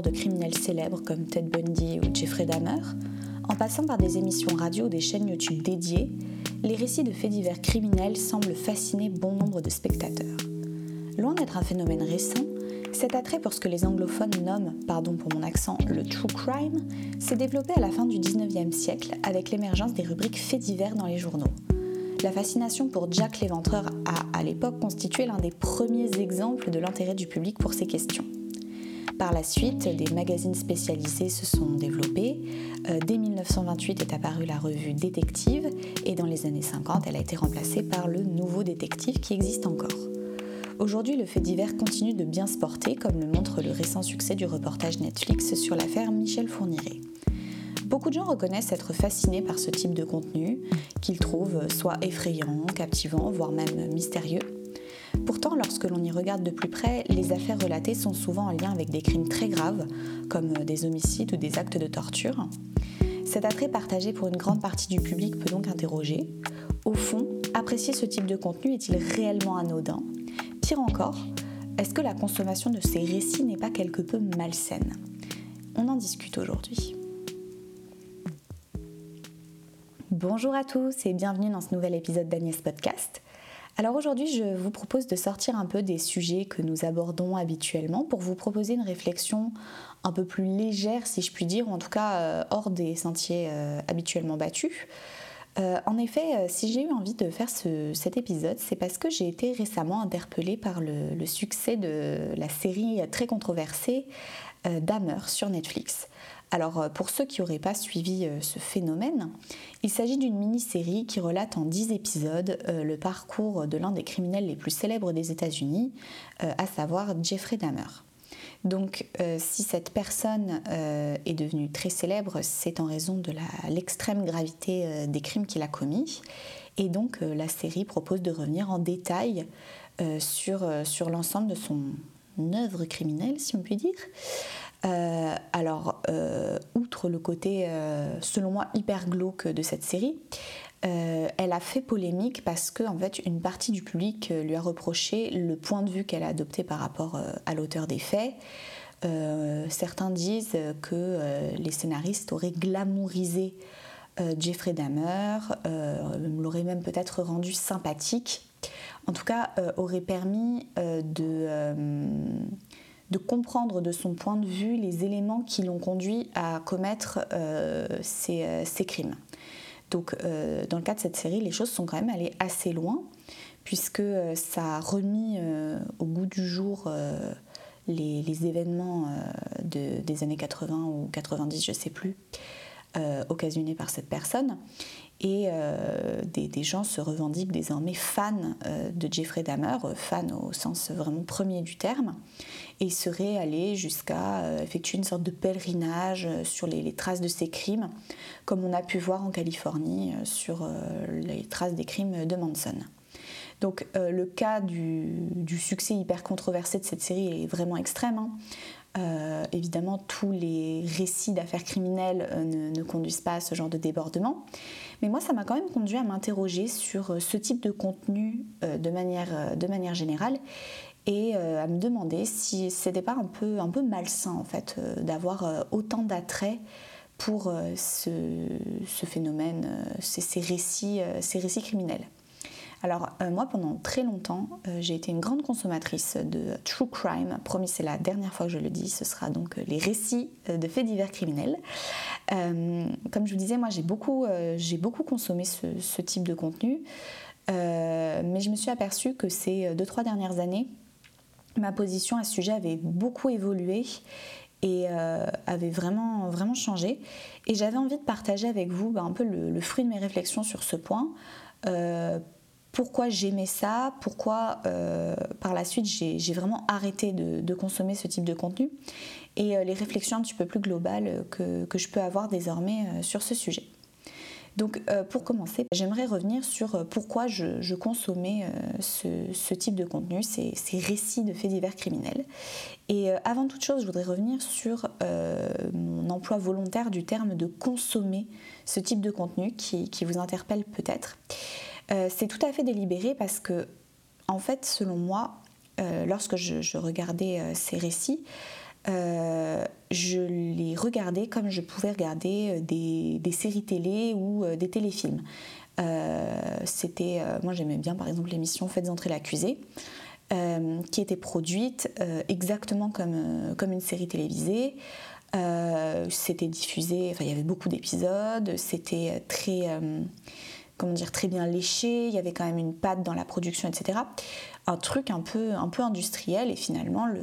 de criminels célèbres comme Ted Bundy ou Jeffrey Dahmer, en passant par des émissions radio ou des chaînes YouTube dédiées, les récits de faits divers criminels semblent fasciner bon nombre de spectateurs. Loin d'être un phénomène récent, cet attrait pour ce que les anglophones nomment, pardon pour mon accent, le true crime, s'est développé à la fin du 19e siècle avec l'émergence des rubriques faits divers dans les journaux. La fascination pour Jack l'Éventreur a, à l'époque, constitué l'un des premiers exemples de l'intérêt du public pour ces questions. Par la suite, des magazines spécialisés se sont développés. Euh, dès 1928 est apparue la revue Détective et dans les années 50, elle a été remplacée par le Nouveau Détective qui existe encore. Aujourd'hui, le fait divers continue de bien se porter, comme le montre le récent succès du reportage Netflix sur l'affaire Michel Fourniret. Beaucoup de gens reconnaissent être fascinés par ce type de contenu, qu'ils trouvent soit effrayant, captivant, voire même mystérieux. Pourtant, lorsque l'on y regarde de plus près, les affaires relatées sont souvent en lien avec des crimes très graves, comme des homicides ou des actes de torture. Cet attrait partagé pour une grande partie du public peut donc interroger. Au fond, apprécier ce type de contenu est-il réellement anodin? Pire encore, est-ce que la consommation de ces récits n'est pas quelque peu malsaine? On en discute aujourd'hui. Bonjour à tous et bienvenue dans ce nouvel épisode d'Agnès Podcast. Alors aujourd'hui, je vous propose de sortir un peu des sujets que nous abordons habituellement pour vous proposer une réflexion un peu plus légère, si je puis dire, ou en tout cas euh, hors des sentiers euh, habituellement battus. Euh, en effet, si j'ai eu envie de faire cet épisode, c'est parce que j'ai été récemment interpellée par le, succès de la série très controversée Dahmer sur Netflix. Alors euh, pour ceux qui n'auraient pas suivi euh, ce phénomène, il s'agit d'une mini-série qui relate en 10 épisodes euh, le parcours de l'un des criminels les plus célèbres des États-Unis, à savoir Jeffrey Dahmer. Donc si cette personne est devenue très célèbre, c'est en raison de l'extrême gravité des crimes qu'il a commis. Et donc la série propose de revenir en détail sur, sur l'ensemble de son œuvre criminelle, si on peut dire. Euh, alors, euh, outre le côté, euh, selon moi, hyper glauque de cette série, elle a fait polémique parce que, en fait, une partie du public lui a reproché le point de vue qu'elle a adopté par rapport à l'auteur des faits. certains disent que les scénaristes auraient glamourisé Jeffrey Dahmer, l'auraient même peut-être rendu sympathique. En tout cas, aurait permis de de comprendre de son point de vue les éléments qui l'ont conduit à commettre euh, euh, ces, crimes. Donc euh, dans le cas de cette série, les choses sont quand même allées assez loin, puisque ça a remis au goût du jour les, événements des années 80 ou 90, je ne sais plus, occasionnés par cette personne. Et des, des, gens se revendiquent désormais fans de Jeffrey Dahmer, fans au sens vraiment premier du terme et serait allé jusqu'à euh, effectuer une sorte de pèlerinage euh, sur les, traces de ces crimes, comme on a pu voir en Californie euh, sur les traces des crimes de Manson. Donc le cas du, succès hyper controversé de cette série est vraiment extrême. Hein. évidemment, tous les récits d'affaires criminelles ne, conduisent pas à ce genre de débordement. Mais moi, ça m'a quand même conduit à m'interroger sur ce type de contenu de, manière, de manière générale et euh, à me demander si c'était pas un peu, un malsain en fait euh, d'avoir euh, autant d'attrait pour ce, phénomène, ces récits criminels. Alors moi pendant très longtemps j'ai été une grande consommatrice de true crime, promis c'est la dernière fois que je le dis, ce sera donc les récits de faits divers criminels. comme je vous disais moi j'ai beaucoup, j'ai beaucoup consommé ce, type de contenu, mais je me suis aperçue que ces deux trois dernières années ma position à ce sujet avait beaucoup évolué et euh, avait vraiment, changé. Et j'avais envie de partager avec vous bah, un peu le, fruit de mes réflexions sur ce point. Euh, pourquoi j'aimais ça, pourquoi euh, par la suite j'ai vraiment arrêté de, consommer ce type de contenu et les réflexions un petit peu plus globales que, je peux avoir désormais sur ce sujet. Donc euh, pour commencer, j'aimerais revenir sur euh, pourquoi je, consommais euh, ce, type de contenu, ces, récits de faits divers criminels. Et avant toute chose, je voudrais revenir sur mon emploi volontaire du terme de consommer ce type de contenu qui vous interpelle peut-être. C'est tout à fait délibéré parce que, en fait, selon moi, lorsque je, regardais ces récits, je les regardais comme je pouvais regarder des, des séries télé ou des téléfilms. C'était, moi j'aimais bien par exemple l'émission Faites entrer l'accusé. Euh, qui était produite euh, exactement comme, euh, comme une série télévisée. c'était diffusé, enfin il y avait beaucoup d'épisodes, c'était très, comment dire, très bien léché, il y avait quand même une patte dans la production, etc. Un truc un peu, un peu industriel et finalement le,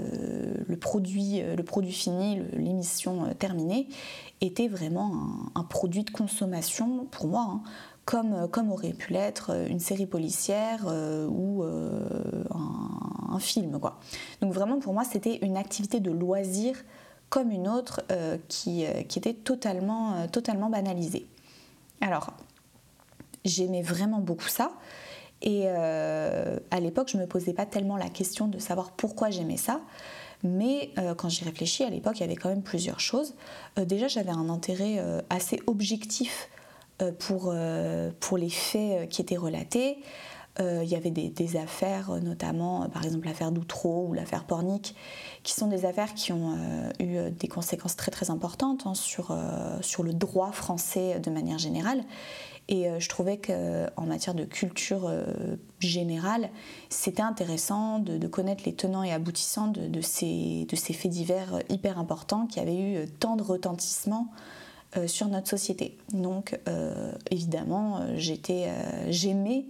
le produit, le produit fini, l'émission terminée, était vraiment un, produit de consommation pour moi. Hein, comme, comme, aurait pu l'être une série policière ou un, film. Quoi. Donc vraiment pour moi c'était une activité de loisir comme une autre euh, qui, euh, qui, était totalement, euh, totalement banalisée. Alors j'aimais vraiment beaucoup ça. Et à l'époque, je ne me posais pas tellement la question de savoir pourquoi j'aimais ça. Mais quand j'y réfléchis, à l'époque, il y avait quand même plusieurs choses. déjà, j'avais un intérêt assez objectif pour, pour les faits qui étaient relatés. Euh, il y avait des, affaires, euh, notamment euh, par exemple l'affaire Doutreau ou l'affaire Pornic, qui sont des affaires qui ont eu des conséquences très très importantes hein, sur, sur le droit français de manière générale. Et je trouvais qu'en matière de culture générale, c'était intéressant de, connaître les tenants et aboutissants de, ces, de ces faits divers hyper importants qui avaient eu tant de retentissement sur notre société. Donc évidemment, j'étais, j'aimais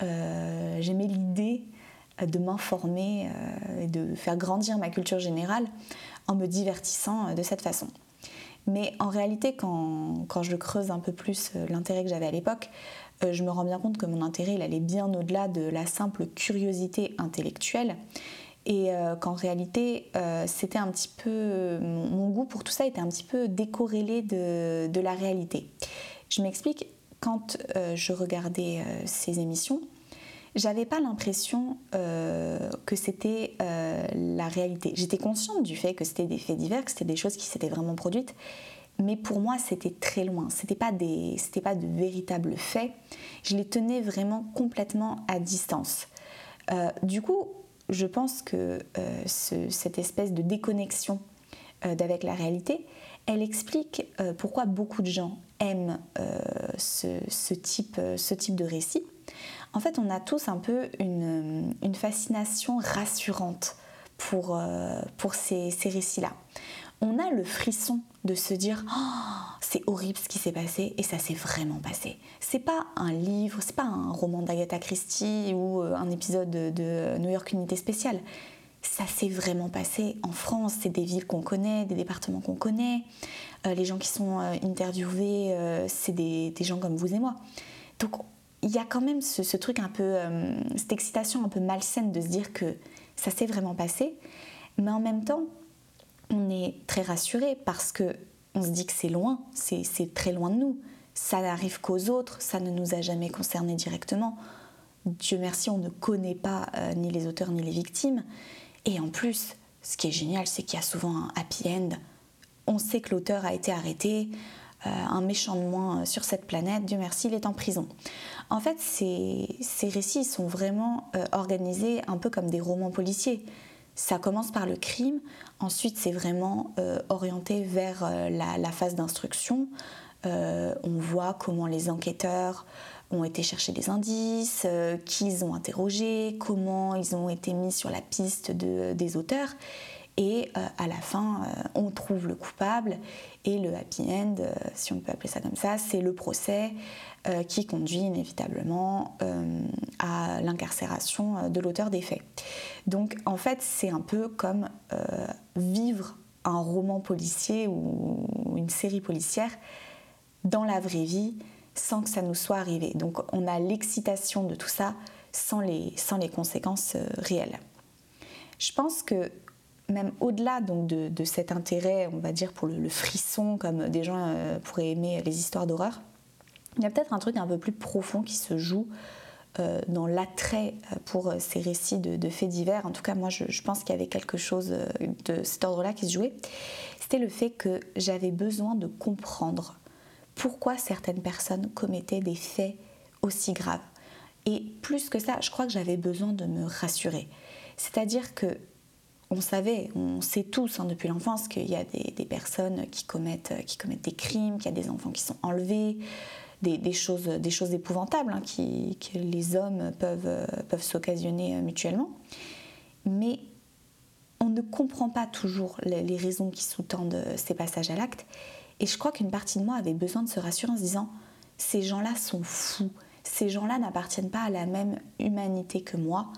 j'aimais l'idée de m'informer euh, et de faire grandir ma culture générale en me divertissant euh, de cette façon. Mais en réalité, quand, quand je creuse un peu plus l'intérêt que j'avais à l'époque, je me rends bien compte que mon intérêt allait bien au-delà de la simple curiosité intellectuelle et qu'en réalité c'était un petit peu mon, goût pour tout ça était un petit peu décorrélé de, de la réalité. Je m'explique, quand je regardais ces émissions, j'avais pas l'impression euh, que c'était euh, la réalité. J'étais consciente du fait que c'était des faits divers, que c'était des choses qui s'étaient vraiment produites, mais pour moi c'était très loin. C'était pas des, c'était pas de véritables faits. Je les tenais vraiment complètement à distance. Euh, du coup, je pense que cette espèce de déconnexion d'avec la réalité, elle explique pourquoi beaucoup de gens aiment ce, type, ce type de récit en fait, on a tous un peu une, fascination rassurante pour, euh, pour ces, récits-là. On a le frisson de se dire oh, c'est horrible ce qui s'est passé et ça s'est vraiment passé. C'est pas un livre, c'est pas un roman d'Agatha Christie ou euh, un épisode de, New York Unité spéciale. Ça s'est vraiment passé en France. C'est des villes qu'on connaît, des départements qu'on connaît. Euh, les gens qui sont interviewés, c'est des, gens comme vous et moi. Donc il y a quand même ce, truc un peu, euh, cette excitation un peu malsaine de se dire que ça s'est vraiment passé, mais en même temps, on est très rassuré parce que on se dit que c'est loin, c'est très loin de nous. Ça n'arrive qu'aux autres, ça ne nous a jamais concernés directement. Dieu merci, on ne connaît pas euh, ni les auteurs ni les victimes. Et en plus, ce qui est génial, c'est qu'il y a souvent un happy end. On sait que l'auteur a été arrêté, euh, un méchant de moins sur cette planète, Dieu merci, il est en prison. En fait, ces, récits sont vraiment euh, organisés un peu comme des romans policiers. Ça commence par le crime, ensuite c'est vraiment euh, orienté vers la, phase d'instruction. on voit comment les enquêteurs ont été chercher des indices, qu'ils ont interrogé, comment ils ont été mis sur la piste des auteurs. Et euh, à la fin, euh, on trouve le coupable et le happy end, euh, si on peut appeler ça comme ça, c'est le procès qui conduit inévitablement à l'incarcération de l'auteur des faits. Donc en fait, c'est un peu comme vivre un roman policier ou une série policière dans la vraie vie sans que ça nous soit arrivé. Donc on a l'excitation de tout ça sans les, sans conséquences réelles. Je pense que même au-delà donc de, cet intérêt, on va dire pour le, frisson, comme des gens euh, pourraient aimer les histoires d'horreur, il y a peut-être un truc un peu plus profond qui se joue euh, dans l'attrait euh, pour ces récits de, faits divers. En tout cas, moi, je pense qu'il y avait quelque chose de cet ordre-là qui se jouait. C'était le fait que j'avais besoin de comprendre pourquoi certaines personnes commettaient des faits aussi graves. Et plus que ça, je crois que j'avais besoin de me rassurer. C'est-à-dire que on savait, on sait tous hein, depuis l'enfance qu'il y a des, personnes qui commettent, qui commettent des crimes, qu'il y a des enfants qui sont enlevés, des, choses, des choses épouvantables hein, que les hommes peuvent, peuvent s'occasionner euh, mutuellement. Mais on ne comprend pas toujours les, raisons qui sous-tendent euh, ces passages à l'acte. Et je crois qu'une partie de moi avait besoin de se rassurer en se disant ces gens-là sont fous, ces gens-là n'appartiennent pas à la même humanité que moi.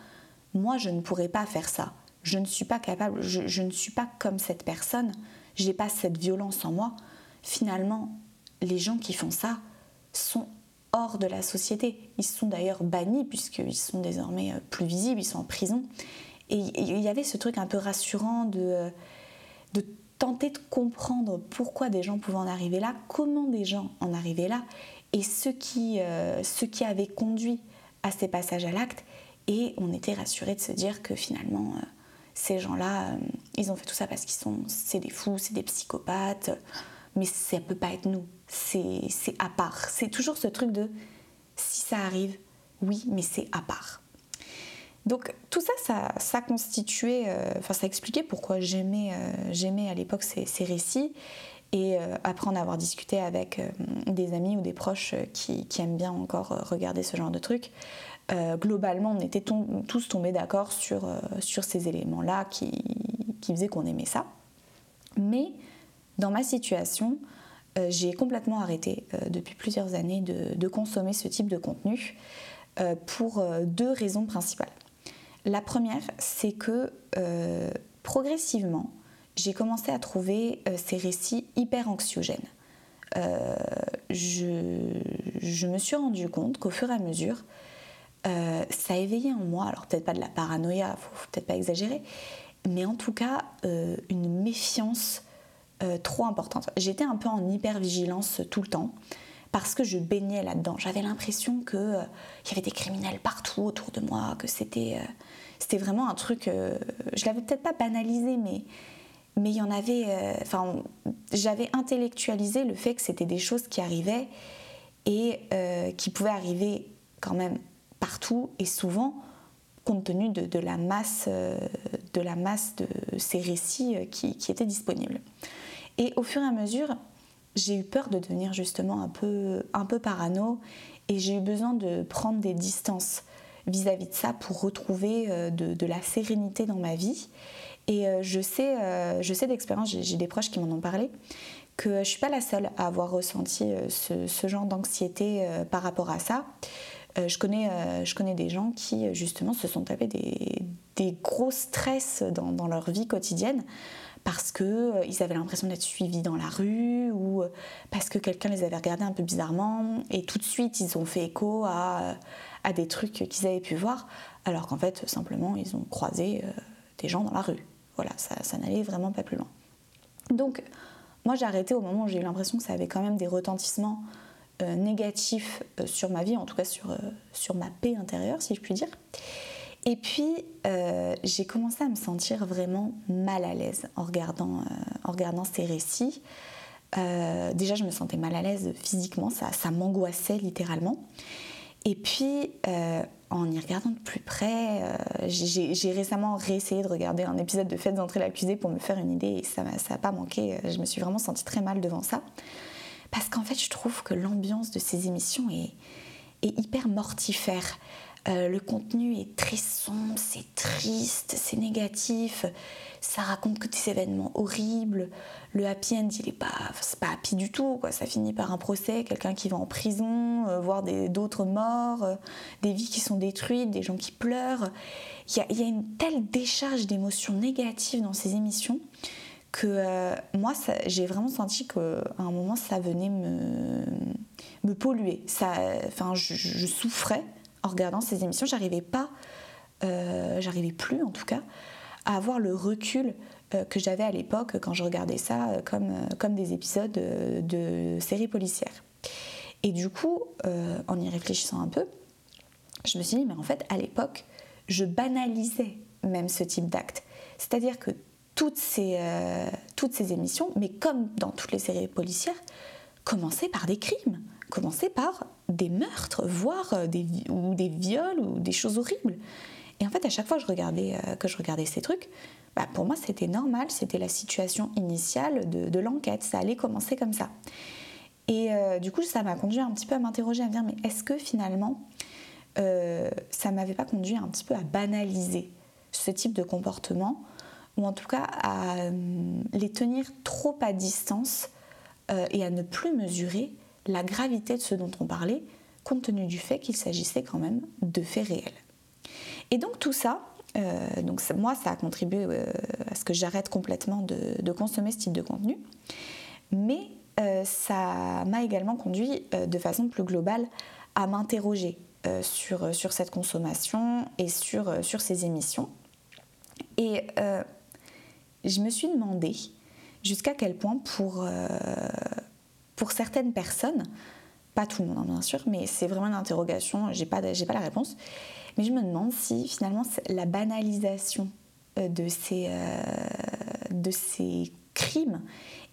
Moi, je ne pourrais pas faire ça. Je ne suis pas capable, je, ne suis pas comme cette personne, je n'ai pas cette violence en moi. Finalement, les gens qui font ça sont hors de la société. Ils sont d'ailleurs bannis puisqu'ils sont désormais euh, plus visibles, ils sont en prison. Et il y avait ce truc un peu rassurant de, euh, de tenter de comprendre pourquoi des gens pouvaient en arriver là, comment des gens en arrivaient là, et ce qui, euh, avait conduit à ces passages à l'acte. Et on était rassuré de se dire que finalement, ces gens-là, ils ont fait tout ça parce qu'ils sont, c'est des fous, c'est des psychopathes, mais ça peut pas être nous. C'est à part. C'est toujours ce truc de si ça arrive, oui, mais c'est à part. Donc tout ça, ça, constituait, euh, enfin ça expliquait pourquoi j'aimais euh, à l'époque ces, récits. Et euh, après en avoir discuté avec des amis ou des proches qui, aiment bien encore regarder ce genre de trucs, globalement on était tous tombés d'accord sur, ces éléments-là qui, faisaient qu'on aimait ça. Mais dans ma situation, j'ai complètement arrêté depuis plusieurs années de, consommer ce type de contenu pour deux raisons principales. La première, c'est que progressivement, j'ai commencé à trouver ces récits hyper anxiogènes. Je, me suis rendu compte qu'au fur et à mesure, ça a éveillé en moi, alors peut-être pas de la paranoïa, faut, faut peut-être pas exagérer, mais en tout cas une méfiance euh, trop importante. J'étais un peu en hyper-vigilance tout le temps parce que je baignais là-dedans. J'avais l'impression qu'il euh, y avait des criminels partout autour de moi, que c'était euh, c'était vraiment un truc. je l'avais peut-être pas banalisé, mais mais il y en avait. Enfin, j'avais intellectualisé le fait que c'était des choses qui arrivaient et qui pouvaient arriver quand même partout et souvent compte tenu de, la masse de la masse de ces récits qui, qui étaient disponibles. Et au fur et à mesure, j'ai eu peur de devenir justement un peu, un peu parano et j'ai eu besoin de prendre des distances vis-à-vis de ça pour retrouver euh, de, la sérénité dans ma vie. Et euh, je sais, euh, je sais d'expérience, j'ai des proches qui m'en ont parlé, que je ne suis pas la seule à avoir ressenti ce, genre d'anxiété par rapport à ça. Je connais, je connais des gens qui justement se sont tapés des, des gros stress dans, dans leur vie quotidienne parce qu'ils avaient l'impression d'être suivis dans la rue ou parce que quelqu'un les avait regardés un peu bizarrement et tout de suite ils ont fait écho à, à des trucs qu'ils avaient pu voir alors qu'en fait simplement ils ont croisé des gens dans la rue. Voilà, ça, n'allait vraiment pas plus loin. Donc moi j'ai arrêté au moment où j'ai eu l'impression que ça avait quand même des retentissements négatifs sur ma vie, en tout cas sur, ma paix intérieure si je puis dire. Et puis, euh, j'ai commencé à me sentir vraiment mal à l'aise en regardant, euh, ces récits. Euh, déjà, je me sentais mal à l'aise physiquement, ça m'angoissait littéralement. Et puis, en y regardant de plus près, j'ai récemment réessayé de regarder un épisode de Faites entrer l'accusé pour me faire une idée et ça n'a pas manqué. Je me suis vraiment sentie très mal devant ça. Parce qu'en fait, je trouve que l'ambiance de ces émissions est hyper mortifère. Euh, le contenu est très sombre, c'est triste, c'est négatif, ça raconte que des événements horribles. Le happy end, il est pas, c'est pas happy du tout, quoi. Ça finit par un procès, quelqu'un qui va en prison, euh, voir d'autres morts, euh, des vies qui sont détruites, des gens qui pleurent. Il y a, une telle décharge d'émotions négatives dans ces émissions que moi, j'ai vraiment senti qu'à un moment, ça venait me, polluer. Enfin, je souffrais en regardant ces émissions, j'arrivais pas, euh, j'arrivais plus en tout cas, à avoir le recul euh, que j'avais à l'époque quand je regardais ça euh, comme, des épisodes de séries policières. Et du coup, en y réfléchissant un peu, je me suis dit, mais en fait, à l'époque, je banalisais même ce type d'acte. C'est-à-dire que toutes ces, toutes ces émissions, mais comme dans toutes les séries policières, commençaient par des crimes commencer par des meurtres, voire des, ou des viols ou des choses horribles. Et en fait, à chaque fois que je regardais, regardais ces trucs, bah, pour moi, c'était normal, c'était la situation initiale de, l'enquête, ça allait commencer comme ça. Et du coup, ça m'a conduit un petit peu à m'interroger, à me dire, mais est-ce que finalement, ça m'avait pas conduit un petit peu à banaliser ce type de comportement, ou en tout cas à les tenir trop à distance et à ne plus mesurer la gravité de ce dont on parlait, compte tenu du fait qu'il s'agissait quand même de faits réels. Et donc tout ça, euh, donc moi, ça a contribué euh, à ce que j'arrête complètement de, consommer ce type de contenu, mais euh, ça m'a également conduit de façon plus globale à m'interroger sur, cette consommation et sur ces émissions. Et je me suis demandé jusqu'à quel point pour, pour certaines personnes, pas tout le monde hein, bien sûr, mais c'est vraiment une interrogation, j'ai pas, pas la réponse, mais je me demande si finalement la banalisation euh, de ces, euh, de ces crimes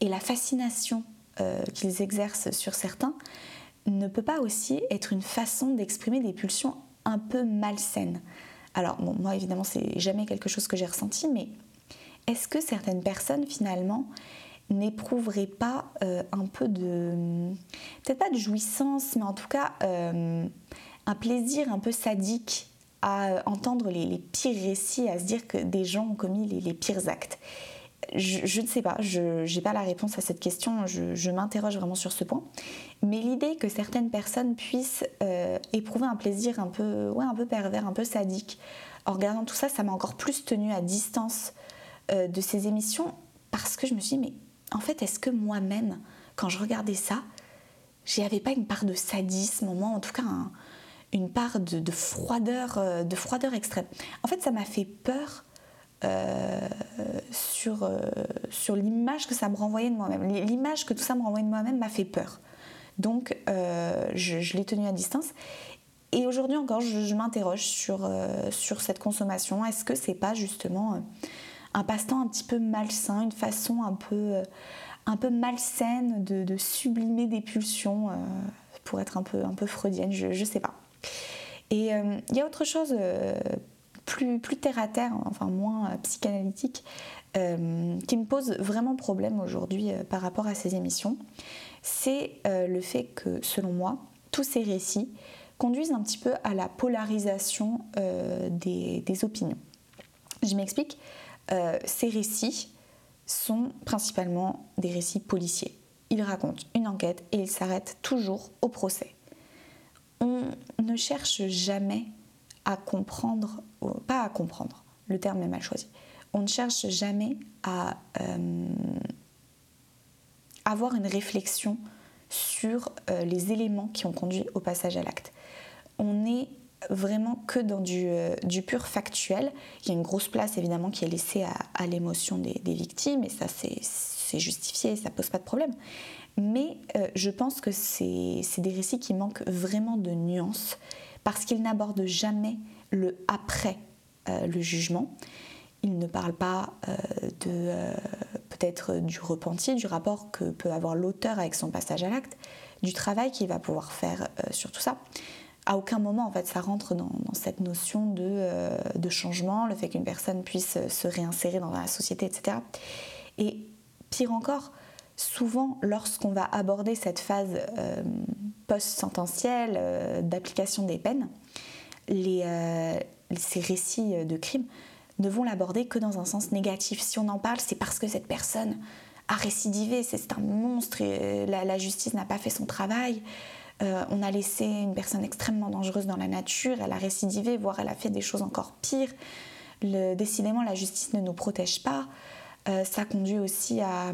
et la fascination euh, qu'ils exercent sur certains ne peut pas aussi être une façon d'exprimer des pulsions un peu malsaines. Alors moi évidemment c'est jamais quelque chose que j'ai ressenti, mais est-ce que certaines personnes finalement n'éprouverait pas euh, un peu de, peut-être pas de jouissance, mais en tout cas euh, un plaisir un peu sadique à entendre les, pires récits, à se dire que des gens ont commis les, pires actes je, ne sais pas, je n'ai pas la réponse à cette question, je, m'interroge vraiment sur ce point. Mais l'idée que certaines personnes puissent euh, éprouver un plaisir un peu, ouais, un peu pervers, un peu sadique, en regardant tout ça, ça m'a encore plus tenu à distance de ces émissions parce que je me suis dit, mais en fait, est-ce que moi-même, quand je regardais ça, j'y avais pas une part de sadisme, moi, en tout cas une part de, froideur, euh, de froideur extrême. En fait, ça m'a fait peur euh, sur, euh, sur l'image que ça me renvoyait de moi-même. L'image que tout ça me renvoyait de moi-même m'a fait peur. Donc, je, l'ai tenu à distance. Et aujourd'hui encore, je, m'interroge sur, sur cette consommation. Est-ce que c'est pas justement un passe-temps un petit peu malsain, une façon un peu, euh, malsaine de, sublimer des pulsions, euh, pour être un peu, un peu freudienne, je ne sais pas. Et euh, il y a autre chose plus, plus terre à terre, enfin moins psychanalytique, qui me pose vraiment problème aujourd'hui par rapport à ces émissions, c'est le fait que, selon moi, tous ces récits conduisent un petit peu à la polarisation des, des opinions. Je m'explique. Euh, ces récits sont principalement des récits policiers. Ils racontent une enquête et ils s'arrêtent toujours au procès. On ne cherche jamais à comprendre, pas à comprendre, le terme est mal choisi. On ne cherche jamais à euh, avoir une réflexion sur euh, les éléments qui ont conduit au passage à l'acte. On est vraiment que dans euh, du, pur factuel. Il y a une grosse place évidemment qui est laissée à, l'émotion des, victimes et ça c'est justifié, ça pose pas de problème. Mais euh, je pense que c'est des récits qui manquent vraiment de nuances parce qu'ils n'abordent jamais le après euh, le jugement. Ils ne parlent pas de peut-être du repenti, du rapport que peut avoir l'auteur avec son passage à l'acte, du travail qu'il va pouvoir faire sur tout ça à aucun moment en fait ça rentre dans, cette notion euh, de, changement, le fait qu'une personne puisse se réinsérer dans la société, etc. Et pire encore, souvent lorsqu'on va aborder cette phase euh, post-sententielle euh, d'application des peines, ces récits de crimes ne vont l'aborder que dans un sens négatif. Si on en parle, c'est parce que cette personne a récidivé, c'est un monstre la justice n'a pas fait son travail. Euh, on a laissé une personne extrêmement dangereuse dans la nature, elle a récidivé, voire elle a fait des choses encore pires. décidément, la justice ne nous protège pas. Euh, ça conduit aussi à,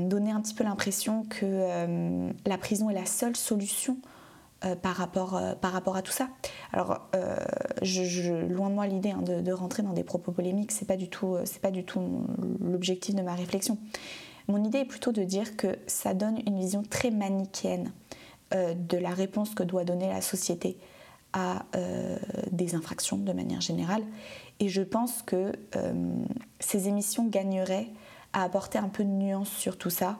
donner un petit peu l'impression que euh, la prison est la seule solution par, rapport, par rapport à tout ça. Alors, loin de moi l'idée hein, de, rentrer dans des propos polémiques, c'est pas du tout, pas du tout l'objectif de ma réflexion. Mon idée est plutôt de dire que ça donne une vision très manichéenne euh, de la réponse que doit donner la société à euh, des infractions de manière générale. Et je pense que euh, ces émissions gagneraient à apporter un peu de nuance sur tout ça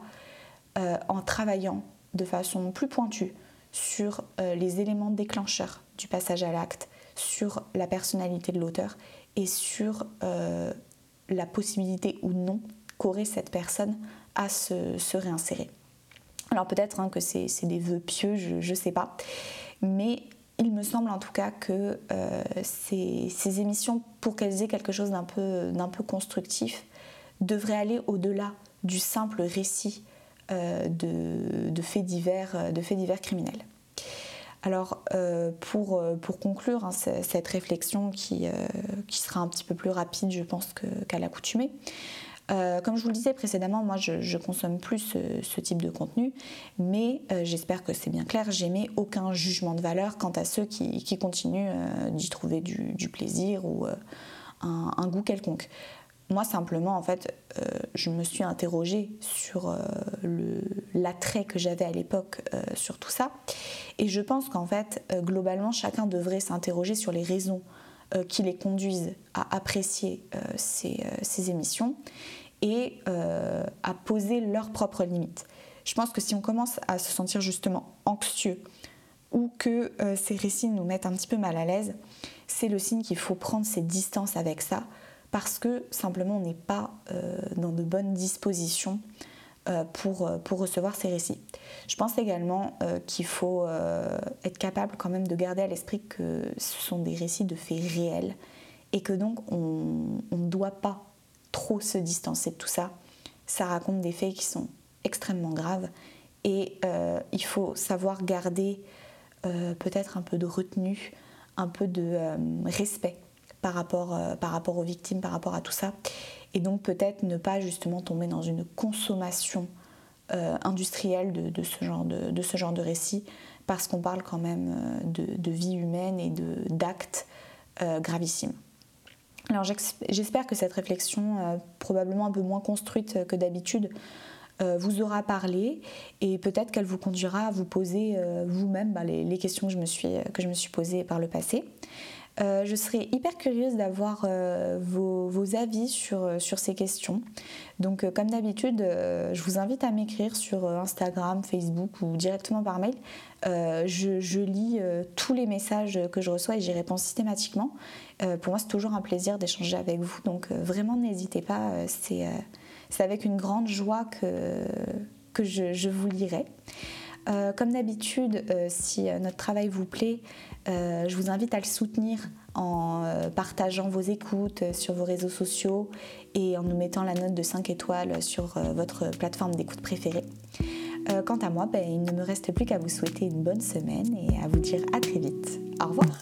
en travaillant de façon plus pointue sur les éléments déclencheurs du passage à l'acte, sur la personnalité de l'auteur et sur la possibilité ou non qu'aurait cette personne à se, réinsérer. Alors peut-être hein, que c'est des vœux pieux, je ne sais pas, mais il me semble en tout cas que euh, ces, émissions, pour qu'elles aient quelque chose d'un peu, constructif, devraient aller au-delà du simple récit euh, de, faits divers, de faits divers criminels. Alors euh, pour, conclure hein, cette réflexion qui, sera un petit peu plus rapide, je pense, qu'à l'accoutumée, euh, comme je vous le disais précédemment, moi je, je consomme plus ce, type de contenu, mais euh, j'espère que c'est bien clair, j'émets aucun jugement de valeur quant à ceux qui, continuent euh, d'y trouver du, plaisir ou un, goût quelconque. Moi simplement, en fait, je me suis interrogée sur l'attrait que j'avais à l'époque sur tout ça, et je pense qu'en fait, globalement, chacun devrait s'interroger sur les raisons qui les conduisent à apprécier ces, émissions et à poser leurs propres limites. Je pense que si on commence à se sentir justement anxieux ou que ces récits nous mettent un petit peu mal à l'aise, c'est le signe qu'il faut prendre ses distances avec ça parce que simplement on n'est pas dans de bonnes dispositions euh, pour, euh, pour recevoir ces récits. Je pense également euh, qu'il faut être capable quand même de garder à l'esprit que ce sont des récits de faits réels et que donc on ne doit pas trop se distancer de tout ça. Ça raconte des faits qui sont extrêmement graves et il faut savoir garder peut-être un peu de retenue, un peu de respect par rapport, par rapport aux victimes, par rapport à tout ça et donc peut-être ne pas justement tomber dans une consommation euh, industrielle de, ce genre de, de, ce genre de récit, parce qu'on parle quand même euh, de, vie humaine et d'actes euh, gravissimes. Alors j'espère que cette réflexion, probablement un peu moins construite que d'habitude, vous aura parlé et peut-être qu'elle vous conduira à vous poser vous-même bah, les, questions que je me suis posées par le passé. Euh, je serais hyper curieuse d'avoir euh, vos, avis sur, euh, sur, ces questions. Donc comme d'habitude, je vous invite à m'écrire sur Instagram, Facebook ou directement par mail. Je, lis tous les messages que je reçois et j'y réponds systématiquement. pour moi, c'est toujours un plaisir d'échanger avec vous. Donc vraiment, n'hésitez pas. c'est avec une grande joie que, je vous lirai. Euh, comme d'habitude, euh, si euh, notre travail vous plaît, je vous invite à le soutenir en partageant vos écoutes sur vos réseaux sociaux et en nous mettant la note de 5 étoiles sur votre plateforme d'écoute préférée. quant à moi, ben, il ne me reste plus qu'à vous souhaiter une bonne semaine et à vous dire à très vite. Au revoir